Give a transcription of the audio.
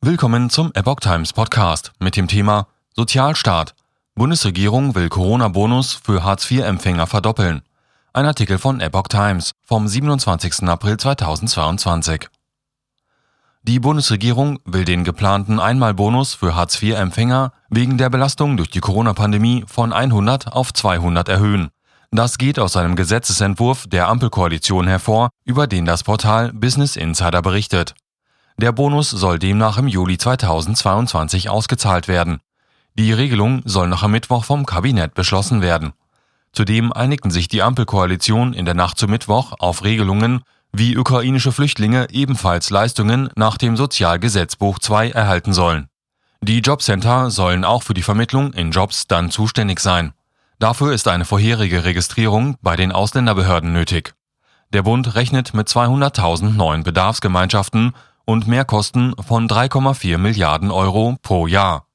Willkommen zum Epoch Times Podcast mit dem Thema Sozialstaat. Bundesregierung will Corona-Bonus für Hartz-IV-Empfänger verdoppeln. Ein Artikel von Epoch Times vom 27. April 2022. Die Bundesregierung will den geplanten Einmalbonus für Hartz-IV-Empfänger wegen der Belastung durch die Corona-Pandemie von 100 auf 200 erhöhen. Das geht aus einem Gesetzesentwurf der Ampelkoalition hervor, über den das Portal Business Insider berichtet. Der Bonus soll demnach im Juli 2022 ausgezahlt werden. Die Regelung soll noch am Mittwoch vom Kabinett beschlossen werden. Zudem einigten sich die Ampelkoalition in der Nacht zu Mittwoch auf Regelungen, wie ukrainische Flüchtlinge ebenfalls Leistungen nach dem Sozialgesetzbuch II erhalten sollen. Die Jobcenter sollen auch für die Vermittlung in Jobs dann zuständig sein. Dafür ist eine vorherige Registrierung bei den Ausländerbehörden nötig. Der Bund rechnet mit 200.000 neuen Bedarfsgemeinschaften und Mehrkosten von 3,4 Milliarden Euro pro Jahr.